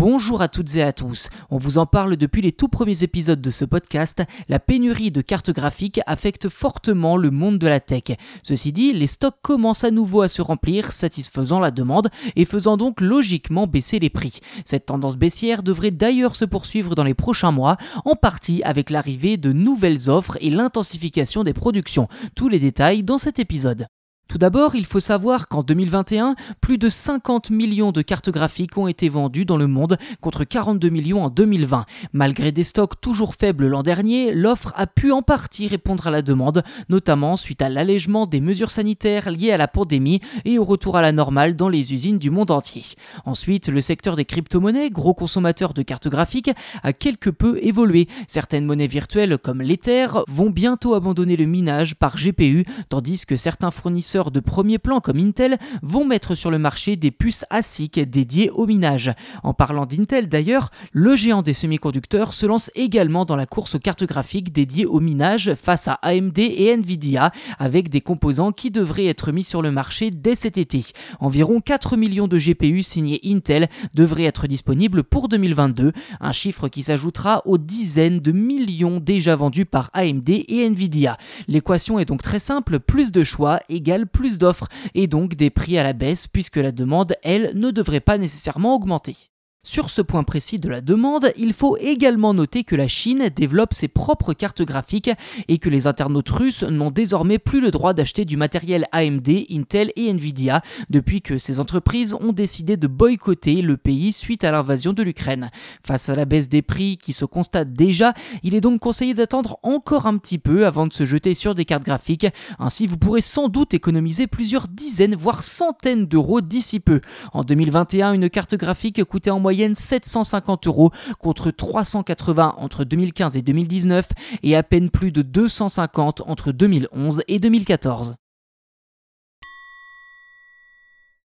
Bonjour à toutes et à tous. On vous en parle depuis les tout premiers épisodes de ce podcast. La pénurie de cartes graphiques affecte fortement le monde de la tech. Ceci dit, les stocks commencent à nouveau à se remplir, satisfaisant la demande et faisant donc logiquement baisser les prix. Cette tendance baissière devrait d'ailleurs se poursuivre dans les prochains mois, en partie avec l'arrivée de nouvelles offres et l'intensification des productions. Tous les détails dans cet épisode. Tout d'abord, il faut savoir qu'en 2021, plus de 50 millions de cartes graphiques ont été vendues dans le monde contre 42 millions en 2020. Malgré des stocks toujours faibles l'an dernier, l'offre a pu en partie répondre à la demande, notamment suite à l'allègement des mesures sanitaires liées à la pandémie et au retour à la normale dans les usines du monde entier. Ensuite, le secteur des crypto-monnaies, gros consommateur de cartes graphiques, a quelque peu évolué. Certaines monnaies virtuelles comme l'Ether vont bientôt abandonner le minage par GPU, tandis que certains fournisseurs de premier plan comme Intel vont mettre sur le marché des puces ASIC dédiées au minage. En parlant d'Intel d'ailleurs, le géant des semi-conducteurs se lance également dans la course aux cartes graphiques dédiées au minage face à AMD et Nvidia avec des composants qui devraient être mis sur le marché dès cet été. Environ 4 millions de GPU signés Intel devraient être disponibles pour 2022, un chiffre qui s'ajoutera aux dizaines de millions déjà vendus par AMD et Nvidia. L'équation est donc très simple, plus de choix égale plus d'offres et donc des prix à la baisse puisque la demande, elle, ne devrait pas nécessairement augmenter. Sur ce point précis de la demande, il faut également noter que la Chine développe ses propres cartes graphiques et que les internautes russes n'ont désormais plus le droit d'acheter du matériel AMD, Intel et Nvidia depuis que ces entreprises ont décidé de boycotter le pays suite à l'invasion de l'Ukraine. Face à la baisse des prix qui se constate déjà, il est donc conseillé d'attendre encore un petit peu avant de se jeter sur des cartes graphiques. Ainsi, vous pourrez sans doute économiser plusieurs dizaines voire centaines d'euros d'ici peu. En 2021, une carte graphique coûtait en moyenne moyenne 750 euros contre 380 entre 2015 et 2019 et à peine plus de 250 entre 2011 et 2014.